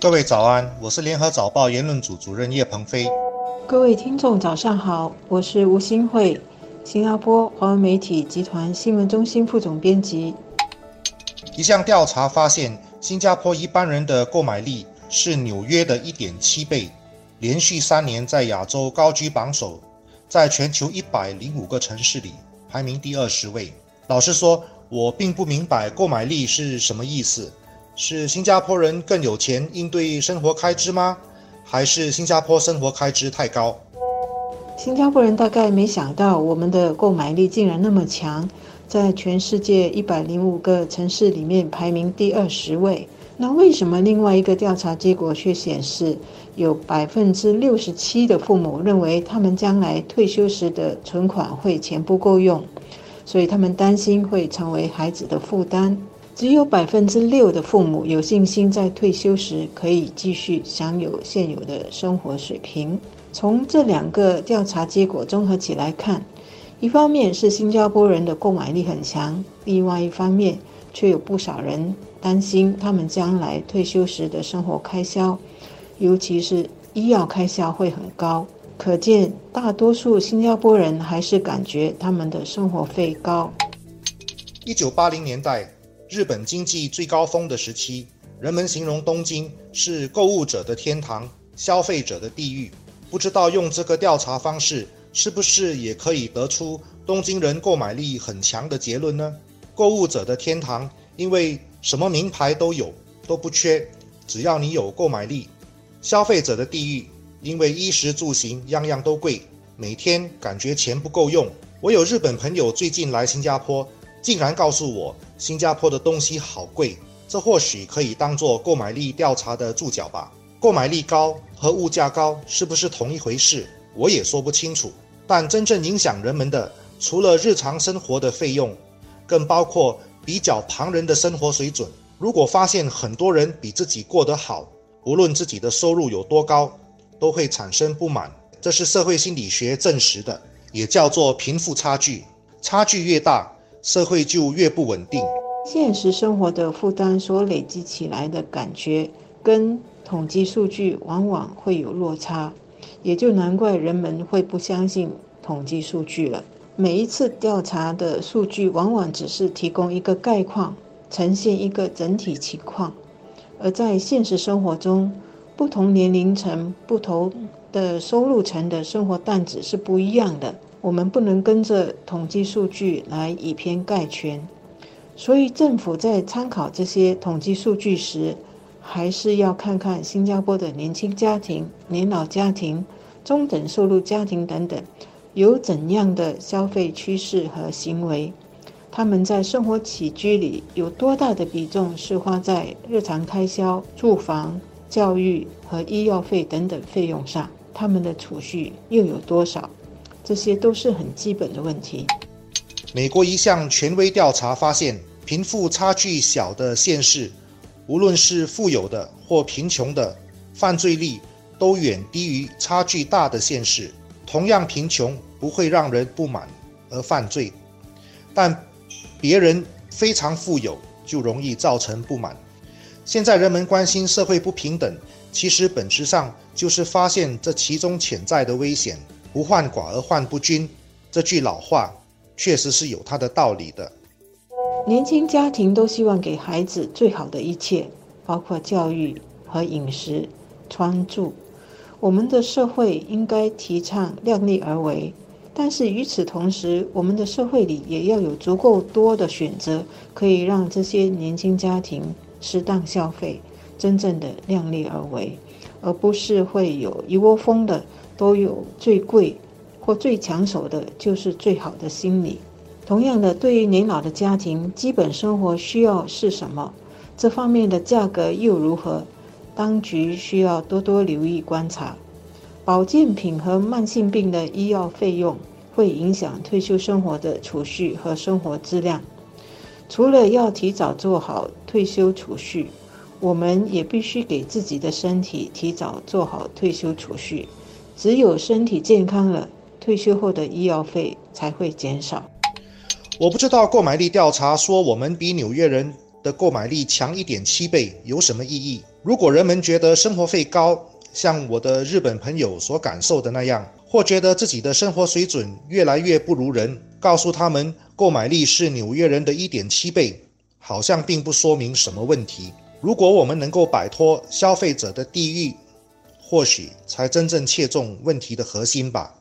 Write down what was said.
各位早安，我是联合早报言论组主任叶鹏飞。各位听众早上好，我是吴新慧，新加坡华文媒体集团新闻中心副总编辑。一项调查发现，新加坡一般人的购买力是纽约的一点七倍，连续三年在亚洲高居榜首，在全球一百零五个城市里排名第二十位。老实说，我并不明白购买力是什么意思。是新加坡人更有钱应对生活开支吗？还是新加坡生活开支太高？新加坡人大概没想到我们的购买力竟然那么强，在全世界一百零五个城市里面排名第二十位。那为什么另外一个调查结果却显示，有百分之六十七的父母认为他们将来退休时的存款会钱不够用，所以他们担心会成为孩子的负担？只有百分之六的父母有信心在退休时可以继续享有现有的生活水平。从这两个调查结果综合起来看，一方面是新加坡人的购买力很强，另外一方面却有不少人担心他们将来退休时的生活开销，尤其是医药开销会很高。可见，大多数新加坡人还是感觉他们的生活费高。一九八零年代。日本经济最高峰的时期，人们形容东京是购物者的天堂，消费者的地狱。不知道用这个调查方式，是不是也可以得出东京人购买力很强的结论呢？购物者的天堂，因为什么名牌都有，都不缺，只要你有购买力。消费者的地狱，因为衣食住行样样都贵，每天感觉钱不够用。我有日本朋友最近来新加坡。竟然告诉我新加坡的东西好贵，这或许可以当做购买力调查的注脚吧。购买力高和物价高是不是同一回事，我也说不清楚。但真正影响人们的，除了日常生活的费用，更包括比较旁人的生活水准。如果发现很多人比自己过得好，无论自己的收入有多高，都会产生不满。这是社会心理学证实的，也叫做贫富差距。差距越大。社会就越不稳定。现实生活的负担所累积起来的感觉，跟统计数据往往会有落差，也就难怪人们会不相信统计数据了。每一次调查的数据，往往只是提供一个概况，呈现一个整体情况，而在现实生活中，不同年龄层、不同的收入层的生活担子是不一样的。我们不能跟着统计数据来以偏概全，所以政府在参考这些统计数据时，还是要看看新加坡的年轻家庭、年老家庭、中等收入家庭等等有怎样的消费趋势和行为，他们在生活起居里有多大的比重是花在日常开销、住房、教育和医药费等等费用上，他们的储蓄又有多少？这些都是很基本的问题。美国一项权威调查发现，贫富差距小的县市，无论是富有的或贫穷的，犯罪率都远低于差距大的县市。同样贫穷不会让人不满而犯罪，但别人非常富有就容易造成不满。现在人们关心社会不平等，其实本质上就是发现这其中潜在的危险。不患寡而患不均，这句老话确实是有它的道理的。年轻家庭都希望给孩子最好的一切，包括教育和饮食、穿住。我们的社会应该提倡量力而为，但是与此同时，我们的社会里也要有足够多的选择，可以让这些年轻家庭适当消费，真正的量力而为，而不是会有一窝蜂的。都有最贵或最抢手的，就是最好的心理。同样的，对于年老的家庭，基本生活需要是什么？这方面的价格又如何？当局需要多多留意观察。保健品和慢性病的医药费用会影响退休生活的储蓄和生活质量。除了要提早做好退休储蓄，我们也必须给自己的身体提早做好退休储蓄。只有身体健康了，退休后的医药费才会减少。我不知道购买力调查说我们比纽约人的购买力强一点七倍有什么意义？如果人们觉得生活费高，像我的日本朋友所感受的那样，或觉得自己的生活水准越来越不如人，告诉他们购买力是纽约人的一点七倍，好像并不说明什么问题。如果我们能够摆脱消费者的地域，或许才真正切中问题的核心吧。